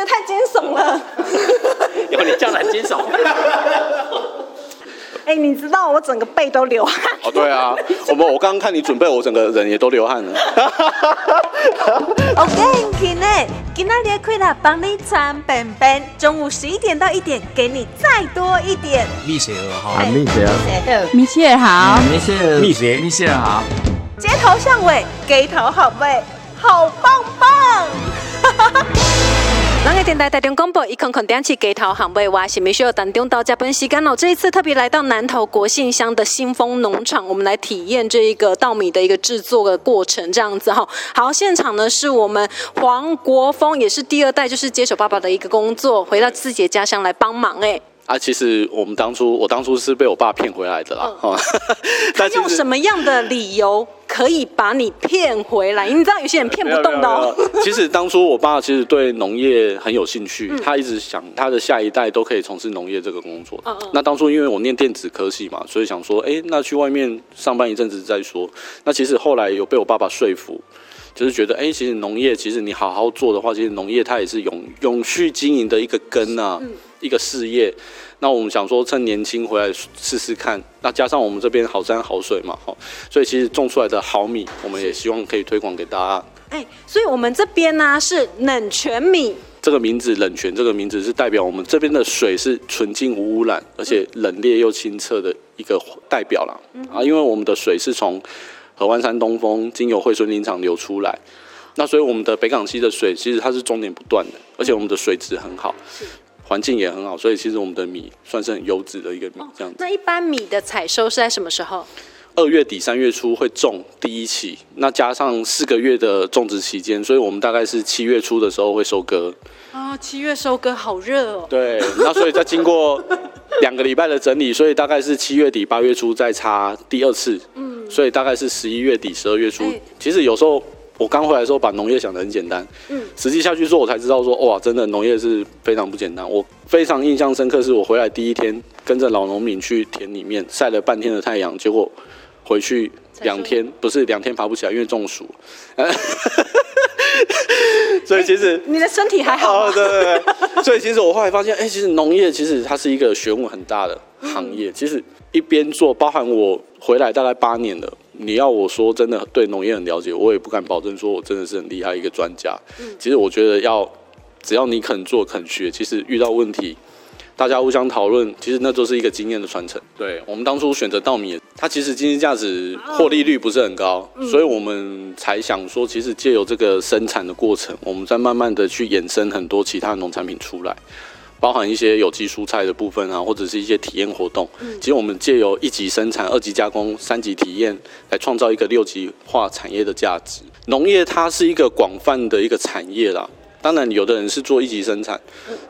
觉得太惊悚了。有你这样很惊悚。哎，你知道我整个背都流汗。哦，对啊，我们我刚刚看你准备，我整个人也都流汗了。OK，今天今天的快乐帮你穿本本，中午十一点到一点，给你再多一点。蜜雪儿哈，蜜雪儿，蜜雪儿好，蜜雪儿，蜜雪蜜雪儿好，街头巷尾，给头好味，好棒棒。咱个电台台中广播一空空点起街头巷尾哇，是咪需要当中到加班时间了。这一次特别来到南投国信乡的新丰农场，我们来体验这一个稻米的一个制作的过程，这样子哈。好，现场呢是我们黄国峰，也是第二代，就是接手爸爸的一个工作，回到自己的家乡来帮忙哎。啊，其实我们当初，我当初是被我爸骗回来的啦。哈，他用什么样的理由可以把你骗回来？你知道有些人骗不动的哦。其实当初我爸其实对农业很有兴趣，他一直想他的下一代都可以从事农业这个工作。那当初因为我念电子科系嘛，所以想说，哎，那去外面上班一阵子再说。那其实后来有被我爸爸说服，就是觉得，哎，其实农业其实你好好做的话，其实农业它也是永永续经营的一个根啊。一个事业，那我们想说趁年轻回来试试看，那加上我们这边好山好水嘛，哈，所以其实种出来的好米，我们也希望可以推广给大家。哎，所以我们这边呢是冷泉米，这个名字冷泉这个名字是代表我们这边的水是纯净无污染，而且冷冽又清澈的一个代表了。啊，因为我们的水是从河湾山东风经由惠顺林场流出来，那所以我们的北港溪的水其实它是终点不断的，而且我们的水质很好。环境也很好，所以其实我们的米算是很优质的一个米，这样子。那一般米的采收是在什么时候？二月底三月初会种第一期，那加上四个月的种植期间，所以我们大概是七月初的时候会收割。啊，七月收割好热哦。对，那所以在经过两个礼拜的整理，所以大概是七月底八月初再插第二次。嗯，所以大概是十一月底十二月初。其实有时候。我刚回来的时候，把农业想得很简单，嗯，实际下去做，我才知道说，哇，真的农业是非常不简单。我非常印象深刻，是我回来第一天，跟着老农民去田里面晒了半天的太阳，结果回去两天，不是两天爬不起来，因为中暑。所以其实你的身体还好。对对对。所以其实我后来发现，哎，其实农业其实它是一个学问很大的行业。其实一边做，包含我回来大概八年了。你要我说真的对农业很了解，我也不敢保证说我真的是很厉害一个专家。嗯，其实我觉得要只要你肯做肯学，其实遇到问题，大家互相讨论，其实那都是一个经验的传承。对我们当初选择稻米，它其实经济价值、获利率不是很高，所以我们才想说，其实借由这个生产的过程，我们再慢慢的去衍生很多其他农产品出来。包含一些有机蔬菜的部分啊，或者是一些体验活动。嗯其实我们借由一级生产、二级加工、三级体验，来创造一个六级化产业的价值。农业它是一个广泛的一个产业啦。当然，有的人是做一级生产，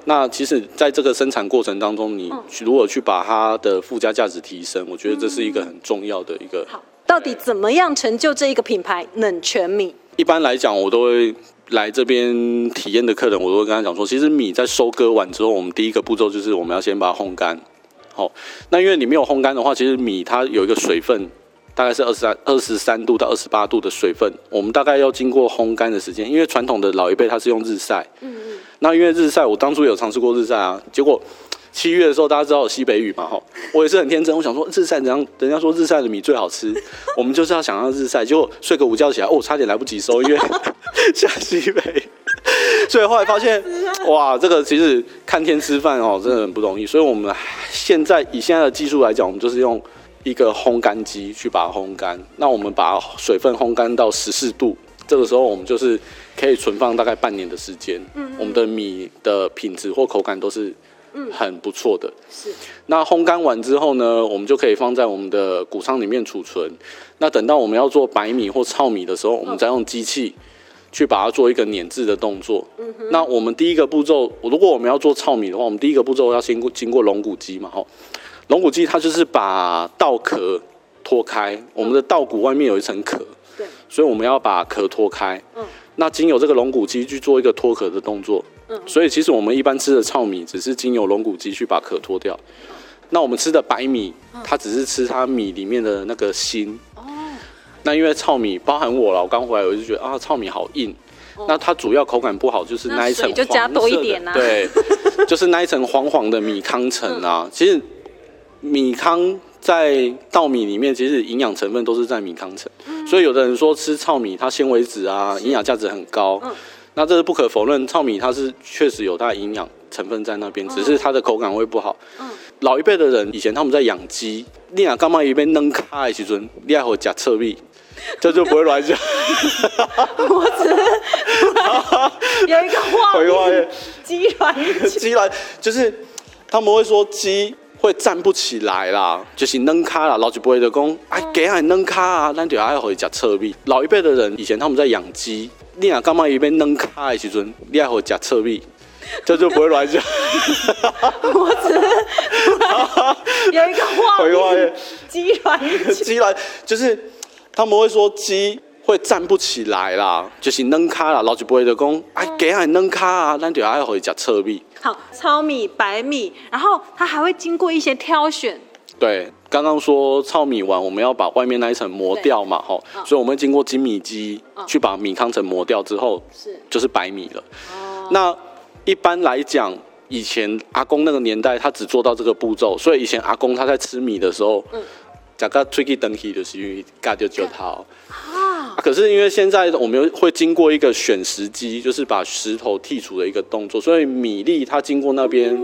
那其实在这个生产过程当中，你如果去把它的附加价值提升，我觉得这是一个很重要的一个。好，到底怎么样成就这一个品牌冷泉米？一般来讲，我都会。来这边体验的客人，我都会跟他讲说，其实米在收割完之后，我们第一个步骤就是我们要先把它烘干。好，那因为你没有烘干的话，其实米它有一个水分，大概是二十三二十三度到二十八度的水分，我们大概要经过烘干的时间。因为传统的老一辈他是用日晒，嗯嗯，那因为日晒，我当初有尝试过日晒啊，结果。七月的时候，大家知道有西北雨嘛？哈，我也是很天真，我想说日晒怎样？人家说日晒的米最好吃，我们就是要想要日晒。结果睡个午觉起来，哦，差点来不及收，因为 下西北。所以后来发现，哇，这个其实看天吃饭哦，真的很不容易。所以我们现在以现在的技术来讲，我们就是用一个烘干机去把它烘干。那我们把水分烘干到十四度，这个时候我们就是可以存放大概半年的时间。嗯，我们的米的品质或口感都是。嗯，很不错的。是，那烘干完之后呢，我们就可以放在我们的谷仓里面储存。那等到我们要做白米或糙米的时候，我们再用机器去把它做一个碾制的动作。嗯哼。那我们第一个步骤，如果我们要做糙米的话，我们第一个步骤要先过经过龙骨机嘛，吼。龙骨机它就是把稻壳脱开，我们的稻谷外面有一层壳，对，所以我们要把壳脱开。嗯。那经由这个龙骨机去做一个脱壳的动作。所以其实我们一般吃的糙米，只是经由龙骨机去把壳脱掉。那我们吃的白米，它只是吃它米里面的那个芯。哦。那因为糙米包含我了，我刚回来我就觉得啊，糙米好硬。那它主要口感不好就是那一层就加多一点啊对，就是那一层黄黄的米糠层啊。嗯其实米糠在稻米里面，其实营养成分都是在米糠层，嗯所以有的人说吃糙米它纤维质啊，营养价值很高。嗯那这是不可否认，糙米它是确实有它的营养成分在那边，只是它的口感会不好。嗯老一辈的人以前他们在养鸡，你啊干嘛一边扔卡的时阵，你还会夹侧壁，这就不会乱讲。我只是有一个画回话面，鸡软鸡软就是他们会说鸡会站不起来啦，就是扔卡啦，老一辈的讲，哎，给俺扔卡啊，咱就爱回夹侧壁。老一辈的人以前他们在养鸡，你啊干嘛一边扔卡的时阵，你还会夹侧米，这就不会乱讲。我只 有一个画面，鸡软鸡软就是他们会说鸡会站不起来啦，就是扔卡啦，老一辈就讲，哎，给俺扔卡啊，咱就爱互伊食侧米。好，糙米、白米，然后它还会经过一些挑选，对，刚刚说糙米完，我们要把外面那一层磨掉嘛，吼，嗯所以我们会经过精米机嗯去把米糠层磨掉之后，是。就是白米了。哦，那一般来讲，以前阿公那个年代，他只做到这个步骤，所以以前阿公他在吃米的时候，嗯。假个吹气登起就是因为嘎就就它。可是因为现在我们会经过一个选石机，就是把石头剔除的一个动作，所以米粒它经过那边，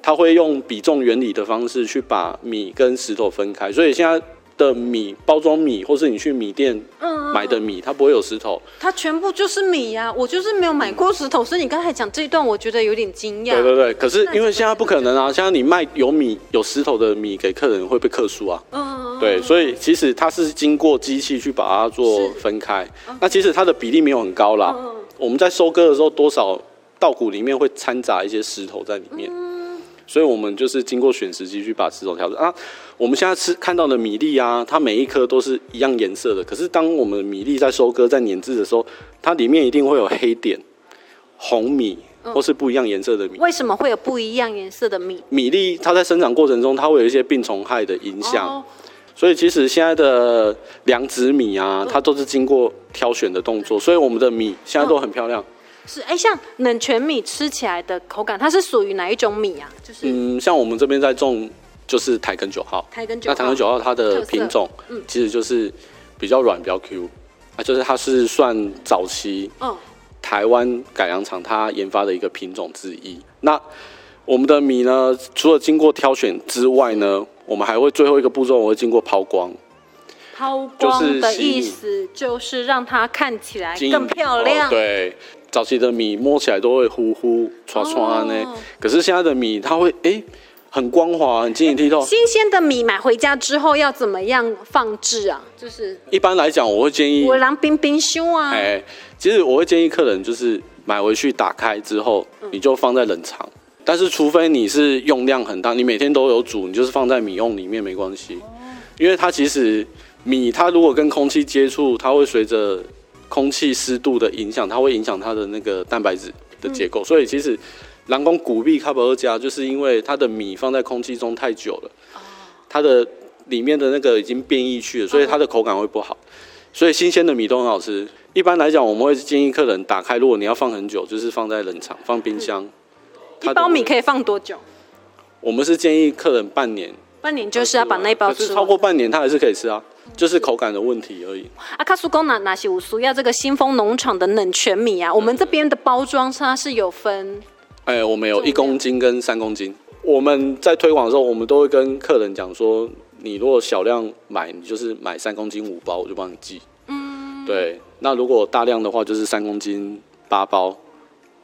它会用比重原理的方式去把米跟石头分开，所以现在的米包装米，或是你去米店嗯买的米，它不会有石头。它全部就是米呀、我就是没有买过石头，所以你刚才讲这一段，我觉得有点惊讶。对对对，可是因为现在不可能啊，现在你卖有米有石头的米给客人会被克数啊。嗯，对，所以其实它是经过机器去把它做分开。那其实它的比例没有很高啦。嗯我们在收割的时候，多少稻谷里面会掺杂一些石头在里面。所以我们就是经过选时机去把石头挑出啊。我们现在吃看到的米粒啊，它每一颗都是一样颜色的。可是当我们米粒在收割、在碾制的时候，它里面一定会有黑点、红米或是不一样颜色的米。为什么会有不一样颜色的米？米粒它在生长过程中，它会有一些病虫害的影响。哦所以其实现在的良子米啊，它都是经过挑选的动作，所以我们的米现在都很漂亮。是哎，像冷泉米吃起来的口感，它是属于哪一种米啊？就是嗯，像我们这边在种就是台根九号，台根九号。那台根九号它的品种嗯，其实就是比较软、比较 Q，啊，就是它是算早期嗯，台湾改良厂它研发的一个品种之一。那我们的米呢，除了经过挑选之外呢，我们还会最后一个步骤，我会经过抛光。抛光的意思就是让它看起来更漂亮。哦对，早期的米摸起来都会糊糊、刷刷呢哦，可是现在的米它会哎、很光滑、很晶莹剔透。新鲜的米买回家之后要怎么样放置啊？就是一般来讲，我会建议我，让冰冰修啊。哎，其实我会建议客人就是买回去打开之后，嗯你就放在冷藏。但是除非你是用量很大，你每天都有煮，你就是放在米瓮里面没关系，因为它其实米它如果跟空气接触，它会随着空气湿度的影响，它会影响它的那个蛋白质的结构，所以其实蓝光古币卡伯加就是因为它的米放在空气中太久了，它的里面的那个已经变异去了，所以它的口感会不好。所以新鲜的米都很好吃。一般来讲，我们会建议客人打开，如果你要放很久，就是放在冷藏、放冰箱。一包米可以放多久？我们是建议客人半年，半年就是要把那一包可是超吃完。过半年，它还是可以吃啊，就是口感的问题而已。阿，卡苏公哪哪些有需要这个新丰农场的冷泉米啊？我们这边的包装它是有分哎，我们有一公斤跟三公斤。我们在推广的时候，我们都会跟客人讲说，你如果小量买，你就是买三公斤五包，我就帮你寄。嗯，对。那如果大量的话，就是三公斤八包，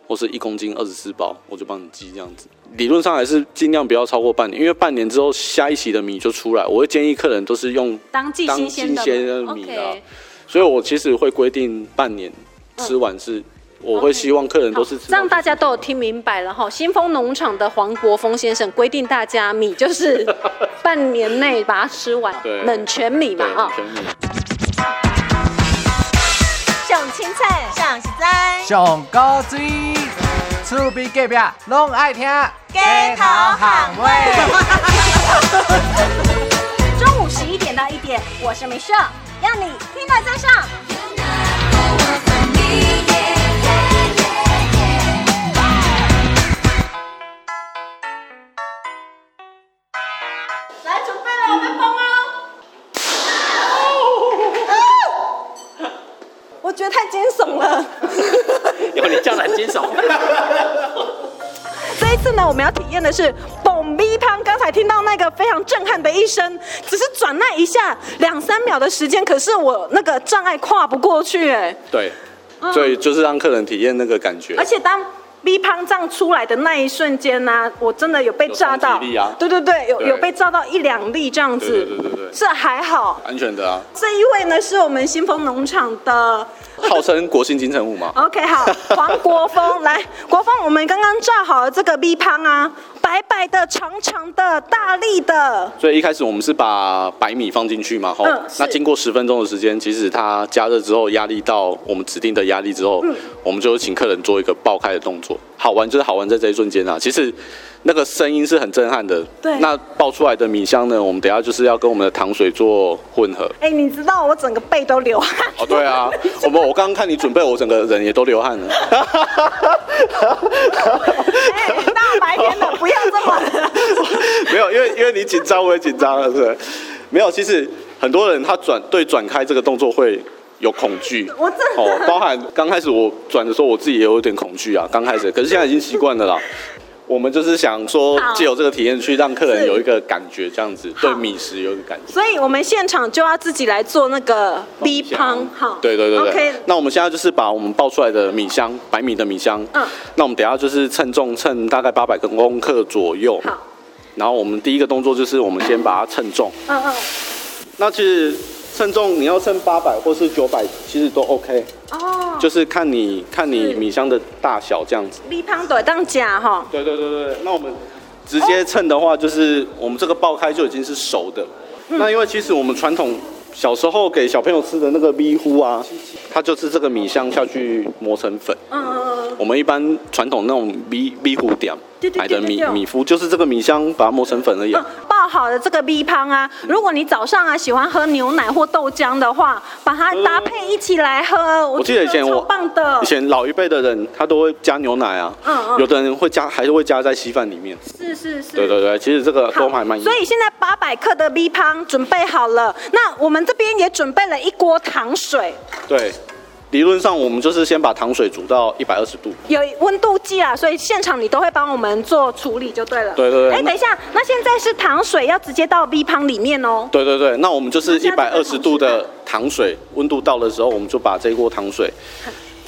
或是一公斤二十四包，我就帮你寄这样子。理论上还是尽量不要超过半年，因为半年之后下一期的米就出来。我会建议客人都是用，当季当新鲜的米啊 OK，所以我其实会规定半年吃完是，我会希望客人都是这样大家都有听明白了哈。新丰农场的黄国峰先生规定大家米就是 半年内把它吃完对，冷泉米嘛对啊。全米。上古水，厝边隔壁拢爱听街头巷尾。中午十一点到一点，我是美秀，让你听得再上。来，准备了，我们放光。我觉得太惊悚了。你叫的很惊悚。这一次呢，我们要体验的是蹦逼汤。刚才听到那个非常震撼的一声，只是转那一下两三秒的时间，可是我那个障碍跨不过去，哎，对，所以就是让客人体验那个感觉而。且当 B 胖这样出来的那一瞬间呢、我真的有被炸到，对对对，有对有被炸到一两粒这样子，对对对对对这还好。安全的啊，这一位呢是我们新丰农场的号称国庆金城武嘛。OK，好，黄国峰，来，国峰，我们刚刚炸好了这个 B 汤啊，白白的、长长的、大力的，所以一开始我们是把白米放进去嘛，吼、嗯那经过十分钟的时间，其实它加热之后，压力到我们指定的压力之后，嗯我们就请客人做一个爆开的动作。好玩就是好玩在这一瞬间啊，其实那个声音是很震撼的。对那爆出来的米香呢，我们等下就是要跟我们的糖水做混合。哎，你知道我整个背都流汗。哦，对啊，我们我刚刚看你准备，我整个人也都流汗了。哎，大白天的不要这么。没有，因为因为你紧张，我也紧张了，是。没有，其实很多人他转对转开这个动作会有恐惧。我真的哦，包含刚开始我转的时候，我自己也有点恐惧啊，刚开始，可是现在已经习惯了啦。我们就是想说好，借由这个体验去让客人有一个感觉，这样子对米食有一个感觉。所以我们现场就要自己来做那个米汤，好。对对对对。OK，那我们现在就是把我们爆出来的米香，白米的米香，嗯那我们等一下就是称重，称大概八百公克左右。好。然后我们第一个动作就是我们先把它称重。嗯嗯。那其实称重你要称八百或是九百，其实都 OK，哦。就是看你看你米箱的大小这样子。B 汤对当假哈。对对对对，那我们直接称的话，就是我们这个爆开就已经是熟的。嗯那因为其实我们传统小时候给小朋友吃的那个米糊啊，它就是这个米香下去磨成粉。嗯嗯嗯。我们一般传统那种米米糊点对对对买的米米糊，就是这个米香把它磨成粉而已啊。嗯，爆好的这个米汤啊，如果你早上啊喜欢喝牛奶或豆浆的话，把它搭配一起来喝，我我记得以前我棒的以，前老一辈的人他都会加牛奶啊，嗯嗯有的人会加，还是会加在稀饭里面。是是是，对对对，其实这个都还蛮。所以现在八百克的米汤准备好了，那我们这边也准备了一锅糖水，对，理论上我们就是先把糖水煮到一百二十度。有温度计啊，所以现场你都会帮我们做处理就对了。对对对哎，等一下，那现在是糖水要直接到 V 汤里面哦。对对对，那我们就是一百二十度的糖水，温度到的时候，我们就把这一锅糖水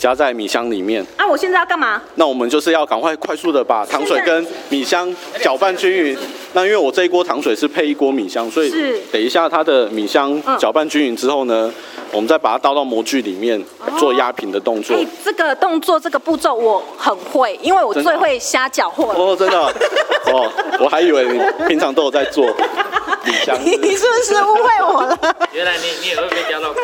加在米香里面。啊，我现在要干嘛？那我们就是要赶快快速的把糖水跟米香搅拌均匀。那因为我这一锅糖水是配一锅米香，所以是等一下它的米香嗯搅拌均匀之后呢，我们再把它倒到模具里面做压平的动作哎。，这个动作这个步骤我很会，因为我最会瞎搅和了。哦，真的哦，哦我还以为你平常都有在做米香。你 你是不是误会我了？原来你你也会被加到。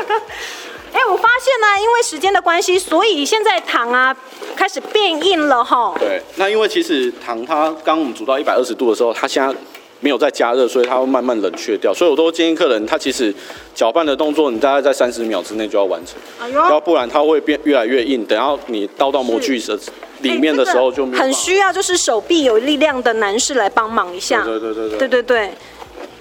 哎、我发现呢、因为时间的关系，所以现在糖啊开始变硬了哈。对，那因为其实糖它刚我们煮到一百二十度的时候，它现在没有再加热，所以它会慢慢冷却掉。所以我都建议客人，他其实搅拌的动作，你大概在三十秒之内就要完成，哎要不然它会变越来越硬。等到你倒到模具的里面的时候就。很需要就是手臂有力量的男士来帮忙一下。对对对对对对对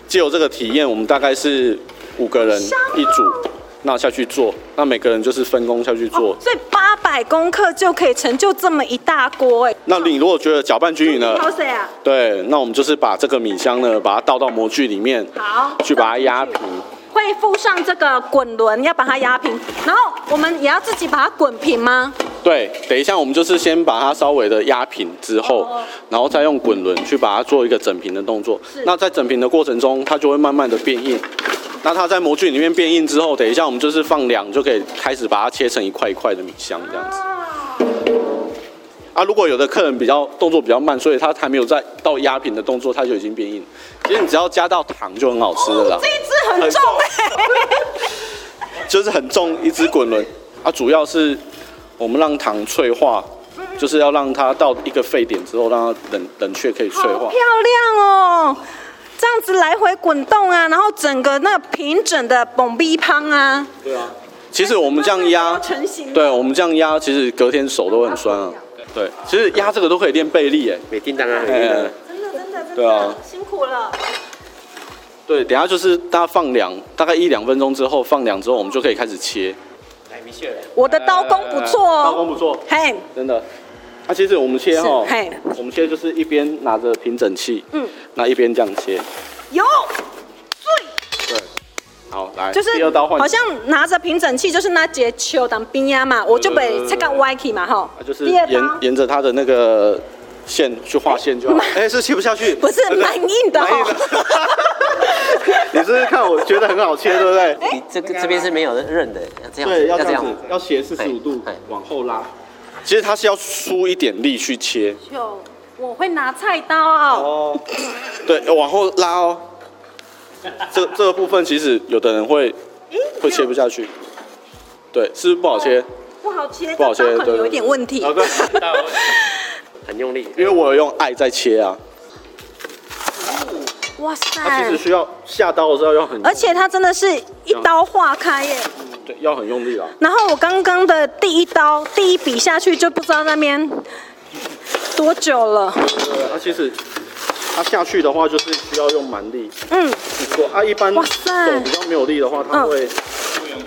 借由这个体验，我们大概是五个人一组，那下去做，那每个人就是分工下去做。哦所以八百公克就可以成就这么一大锅哎。那你如果觉得搅拌均匀了，好谁啊？对，那我们就是把这个米香呢，把它倒到模具里面，好，去把它压平。会附上这个滚轮，要把它压平，然后我们也要自己把它滚平吗？对，等一下我们就是先把它稍微的压平之后，哦然后再用滚轮去把它做一个整平的动作是。那在整平的过程中，它就会慢慢的变硬。那它在模具里面变硬之后，等一下我们就是放凉，就可以开始把它切成一块一块的米香这样子。啊，如果有的客人比较动作比较慢，所以他还没有在到压平的动作，它就已经变硬。其实你只要加到糖就很好吃了啦。这一只很重哎、就是很重一只滚轮啊，主要是我们让糖脆化，就是要让它到一个沸点之后，让它冷冷却可以脆化漂。亮哦！这样子来回滚动啊，然后整个那平整的蹦逼胖啊，对啊，其实我们这样压都，成型。对我们这样压，其实隔天手都很酸啊。对，其实压这个都可以练背力哎。每叮当啊，每哎叮当。真的真的真的，对啊辛苦了。对，等下就是大家放凉，大概一两分钟之后放凉之后，我们就可以开始切。米雪儿，我的刀工不错哦刀工哦。不错，嘿，真的。那、其实我们切哈，我们切就是一边拿着平整器，嗯，那一边这样切。有，对，好，来，就是第二刀换，好像拿着平整器，就是那节球当冰压嘛，我就被切个歪去嘛哈啊，。就是第二沿刀沿着它的那个线去画线就好。哎，是切不下去，不是对蛮硬的蛮硬哦。你是不是看我觉得很好切，对不对？你这个这边是没有刃的，要这样子，对，要这这样样子，要斜四十五度往后拉。其实它是要出一点力去切就我会拿菜刀。哦，对，往后拉哦。这这个部分其实有的人会会切不下去，对，是不是不好切？不好切，不好切有一点问题。很用力，因为我有用爱在切啊，哇塞它其实！需要下刀的时候要很，而且它真的是一刀划开耶。对要很用力啦。然后我刚刚的第一刀第一笔下去就不知道那边多久了。对，它其实它下去的话就是需要用蛮力嗯，去做啊，一般哇手塞比较没有力的话，它嗯会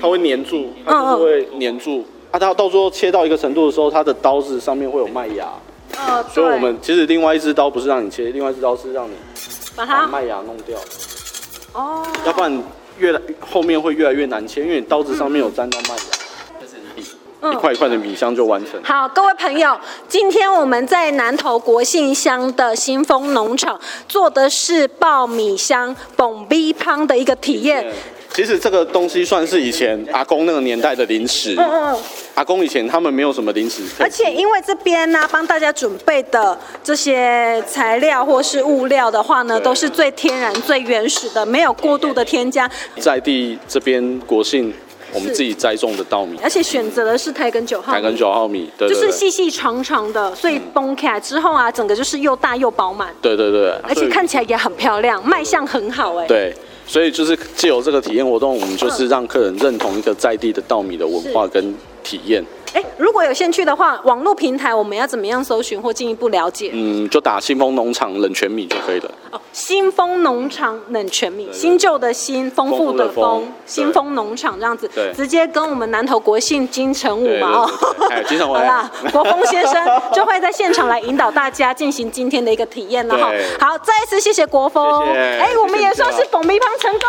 它会粘住，它就是会粘住。啊，它到最后切到一个程度的时候，它的刀子上面会有麦芽，呃，所以我们其实另外一只刀不是让你切，另外一只刀是让你把它把麦芽弄掉，哦，要不然越来后面会越来越难切，因为你刀子上面有沾到麦芽，嗯。一块一块的米香就完成。好，各位朋友，今天我们在南投国信乡的新丰农场做的是爆米香蹦逼汤的一个体验。其实这个东西算是以前阿公那个年代的零食，嗯嗯，阿公以前他们没有什么零食而且因为这边呢，帮大家准备的这些材料或是物料的话呢，都是最天然、最原始的，没有过度的添加，在地这边国信我们自己栽种的稻米，而且选择的是台根九号米。台根九号米，对就是细细长长的，所以崩开之后啊，整个就是又大又饱满，对对对，而且看起来也很漂亮，卖相很好哎。对，所以就是借由这个体验活动，我们就是让客人认同一个在地的稻米的文化跟体验。哎，如果有兴趣的话，网络平台我们要怎么样搜寻或进一步了解？嗯，就打新丰农场冷泉米就可以了。哦，新丰农场冷泉米，新旧的新，丰富的丰新丰农场这样子对，直接跟我们南投国信金城武嘛哦。哎金城武好啦，国风先生就会在现场来引导大家进行今天的一个体验了哈。好，再一次谢谢国风，哎，我们也算是谢谢蹦逼胖成功。